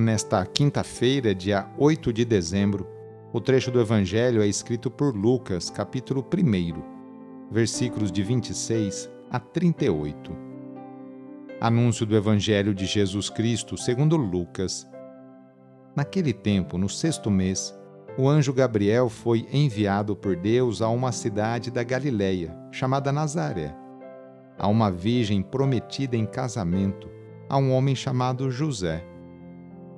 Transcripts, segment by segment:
Nesta quinta-feira, dia 8 de dezembro, o trecho do Evangelho é escrito por Lucas, capítulo 1, versículos de 26 a 38. Anúncio do Evangelho de Jesus Cristo segundo Lucas. Naquele tempo, no sexto mês, o anjo Gabriel foi enviado por Deus a uma cidade da Galiléia, chamada Nazaré, a uma virgem prometida em casamento a um homem chamado José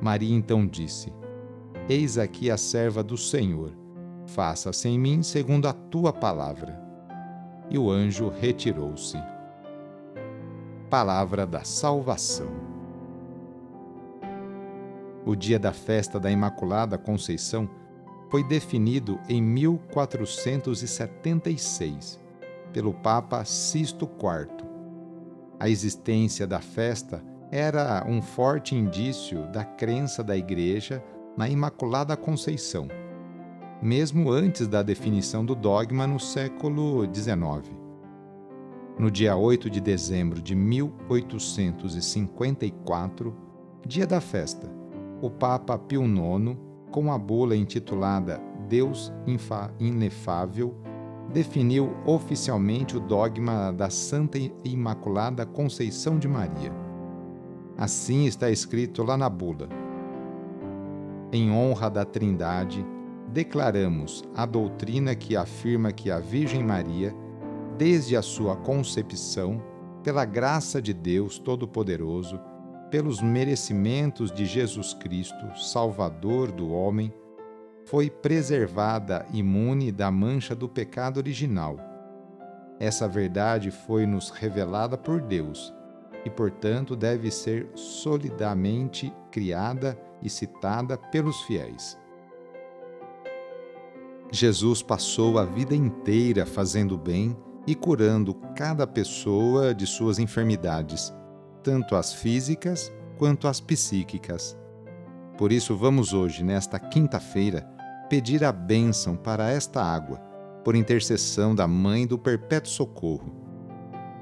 Maria então disse: Eis aqui a serva do Senhor, faça-se em mim segundo a tua palavra. E o anjo retirou-se. Palavra da Salvação. O dia da festa da Imaculada Conceição foi definido em 1476 pelo Papa Sisto IV. A existência da festa era um forte indício da crença da Igreja na Imaculada Conceição, mesmo antes da definição do dogma no século XIX. No dia 8 de dezembro de 1854, dia da festa, o Papa Pio IX, com a bula intitulada Deus Inefável, definiu oficialmente o dogma da Santa Imaculada Conceição de Maria Assim está escrito lá na bula. Em honra da Trindade, declaramos a doutrina que afirma que a Virgem Maria, desde a sua concepção, pela graça de Deus Todo-Poderoso, pelos merecimentos de Jesus Cristo, Salvador do homem, foi preservada imune da mancha do pecado original. Essa verdade foi nos revelada por Deus e, portanto, deve ser solidamente criada e citada pelos fiéis. Jesus passou a vida inteira fazendo bem e curando cada pessoa de suas enfermidades, tanto as físicas quanto as psíquicas. Por isso, vamos hoje, nesta quinta-feira, pedir a bênção para esta água, por intercessão da Mãe do Perpétuo Socorro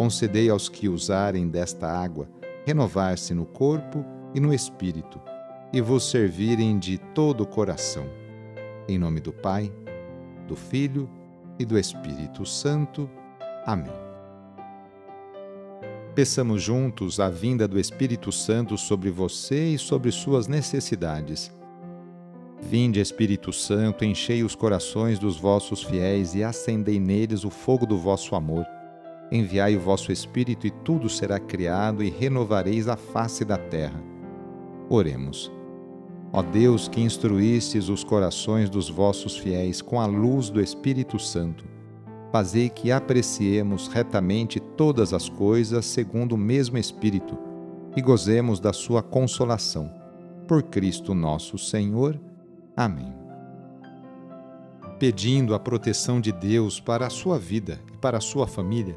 Concedei aos que usarem desta água renovar-se no corpo e no espírito, e vos servirem de todo o coração. Em nome do Pai, do Filho e do Espírito Santo. Amém. Peçamos juntos a vinda do Espírito Santo sobre você e sobre suas necessidades. Vinde, Espírito Santo, enchei os corações dos vossos fiéis e acendei neles o fogo do vosso amor. Enviai o vosso Espírito e tudo será criado e renovareis a face da terra. Oremos. Ó Deus, que instruístes os corações dos vossos fiéis com a luz do Espírito Santo, fazei que apreciemos retamente todas as coisas segundo o mesmo Espírito e gozemos da sua consolação. Por Cristo nosso Senhor. Amém. Pedindo a proteção de Deus para a sua vida e para a sua família,